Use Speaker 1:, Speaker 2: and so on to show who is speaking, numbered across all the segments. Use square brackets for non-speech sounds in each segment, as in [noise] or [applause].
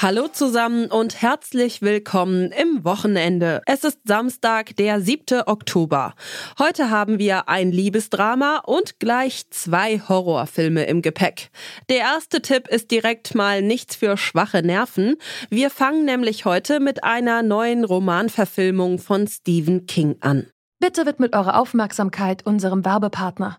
Speaker 1: Hallo zusammen und herzlich willkommen im Wochenende. Es ist Samstag, der 7. Oktober. Heute haben wir ein Liebesdrama und gleich zwei Horrorfilme im Gepäck. Der erste Tipp ist direkt mal nichts für schwache Nerven. Wir fangen nämlich heute mit einer neuen Romanverfilmung von Stephen King an.
Speaker 2: Bitte widmet eure Aufmerksamkeit unserem Werbepartner.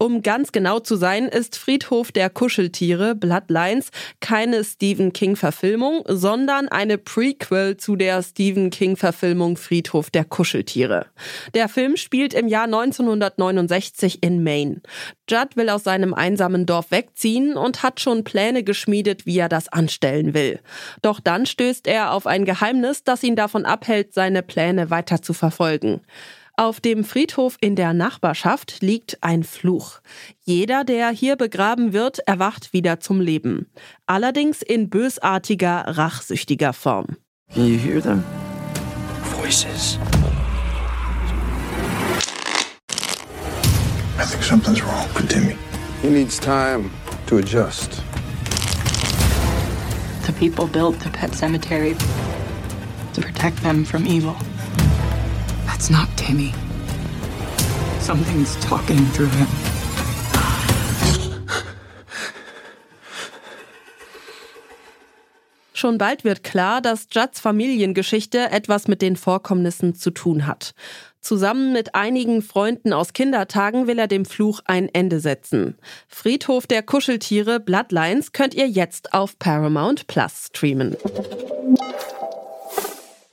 Speaker 1: Um ganz genau zu sein, ist Friedhof der Kuscheltiere Bloodlines keine Stephen King-Verfilmung, sondern eine Prequel zu der Stephen King-Verfilmung Friedhof der Kuscheltiere. Der Film spielt im Jahr 1969 in Maine. Judd will aus seinem einsamen Dorf wegziehen und hat schon Pläne geschmiedet, wie er das anstellen will. Doch dann stößt er auf ein Geheimnis, das ihn davon abhält, seine Pläne weiter zu verfolgen. Auf dem Friedhof in der Nachbarschaft liegt ein Fluch. Jeder, der hier begraben wird, erwacht wieder zum Leben. Allerdings in bösartiger, rachsüchtiger Form.
Speaker 3: Can you hear them? Voices.
Speaker 4: I think something's wrong with Timmy.
Speaker 3: He needs time to adjust.
Speaker 5: The people built the pet cemetery to protect them from evil. That's not Timmy. Something's talking through him.
Speaker 1: Schon bald wird klar, dass Judds Familiengeschichte etwas mit den Vorkommnissen zu tun hat. Zusammen mit einigen Freunden aus Kindertagen will er dem Fluch ein Ende setzen. Friedhof der Kuscheltiere Bloodlines könnt ihr jetzt auf Paramount Plus streamen.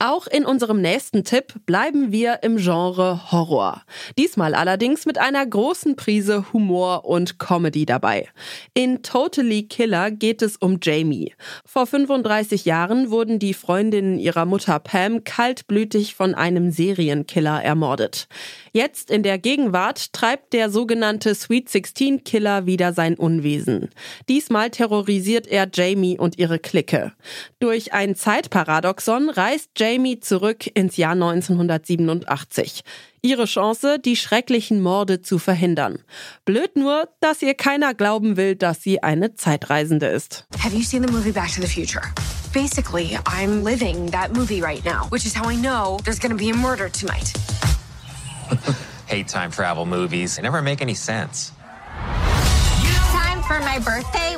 Speaker 1: Auch in unserem nächsten Tipp bleiben wir im Genre Horror. Diesmal allerdings mit einer großen Prise Humor und Comedy dabei. In Totally Killer geht es um Jamie. Vor 35 Jahren wurden die Freundinnen ihrer Mutter Pam kaltblütig von einem Serienkiller ermordet. Jetzt in der Gegenwart treibt der sogenannte Sweet 16 Killer wieder sein Unwesen. Diesmal terrorisiert er Jamie und ihre Clique. Durch ein Zeitparadoxon reist Jamie zurück ins Jahr 1987. Ihre Chance, die schrecklichen Morde zu verhindern. Blöd nur, dass ihr keiner glauben will, dass sie eine Zeitreisende ist.
Speaker 6: Have you seen the movie Back to the Future? Basically, I'm living that movie right now, which is how I know there's gonna be a murder tonight. [laughs]
Speaker 7: Hate time travel movies. They never make any sense.
Speaker 6: Time for my birthday,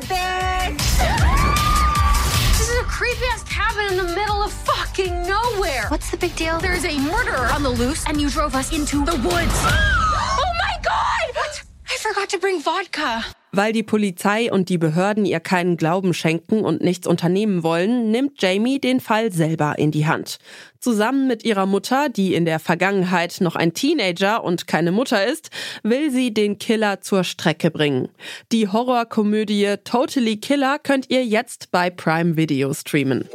Speaker 6: nowhere. What's the big deal? There's a murderer on the loose, and you drove us into the woods. [gasps] oh my god! What? I forgot to bring vodka.
Speaker 1: Weil die Polizei und die Behörden ihr keinen Glauben schenken und nichts unternehmen wollen, nimmt Jamie den Fall selber in die Hand. Zusammen mit ihrer Mutter, die in der Vergangenheit noch ein Teenager und keine Mutter ist, will sie den Killer zur Strecke bringen. Die Horrorkomödie Totally Killer könnt ihr jetzt bei Prime Video streamen.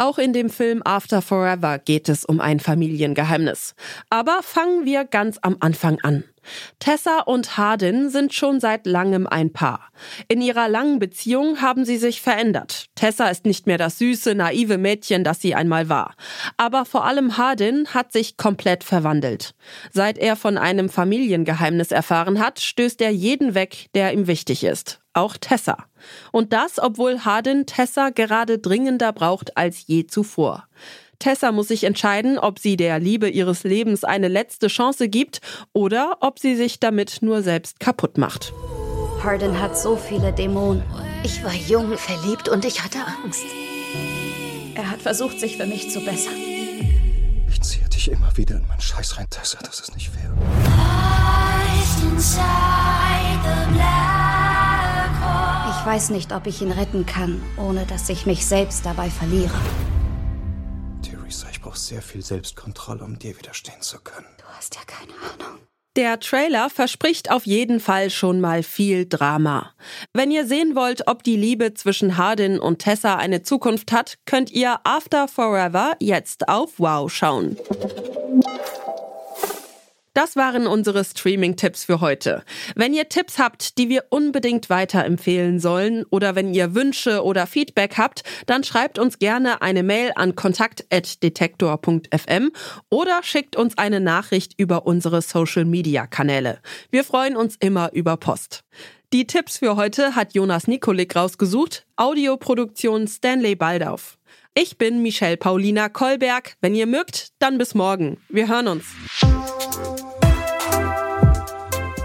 Speaker 1: Auch in dem Film After Forever geht es um ein Familiengeheimnis. Aber fangen wir ganz am Anfang an. Tessa und Hardin sind schon seit langem ein Paar. In ihrer langen Beziehung haben sie sich verändert. Tessa ist nicht mehr das süße, naive Mädchen, das sie einmal war. Aber vor allem Hardin hat sich komplett verwandelt. Seit er von einem Familiengeheimnis erfahren hat, stößt er jeden weg, der ihm wichtig ist. Auch Tessa. Und das, obwohl Hardin Tessa gerade dringender braucht als je zuvor. Tessa muss sich entscheiden, ob sie der Liebe ihres Lebens eine letzte Chance gibt oder ob sie sich damit nur selbst kaputt macht.
Speaker 8: Hardin hat so viele Dämonen. Ich war jung, verliebt und ich hatte Angst.
Speaker 2: Er hat versucht, sich für mich zu bessern.
Speaker 4: Ich ziehe dich immer wieder in meinen Scheiß rein, Tessa. Das ist nicht fair.
Speaker 8: Ich weiß nicht, ob ich ihn retten kann, ohne dass ich mich selbst dabei verliere.
Speaker 4: brauchst sehr viel Selbstkontrolle, um dir widerstehen zu können.
Speaker 8: Du hast ja keine Ahnung.
Speaker 1: Der Trailer verspricht auf jeden Fall schon mal viel Drama. Wenn ihr sehen wollt, ob die Liebe zwischen Hardin und Tessa eine Zukunft hat, könnt ihr After Forever jetzt auf Wow schauen. Das waren unsere Streaming-Tipps für heute. Wenn ihr Tipps habt, die wir unbedingt weiterempfehlen sollen oder wenn ihr Wünsche oder Feedback habt, dann schreibt uns gerne eine Mail an kontakt.detektor.fm oder schickt uns eine Nachricht über unsere Social-Media-Kanäle. Wir freuen uns immer über Post. Die Tipps für heute hat Jonas Nikolik rausgesucht, Audioproduktion Stanley Baldauf. Ich bin Michelle Paulina Kolberg. Wenn ihr mögt, dann bis morgen. Wir hören uns.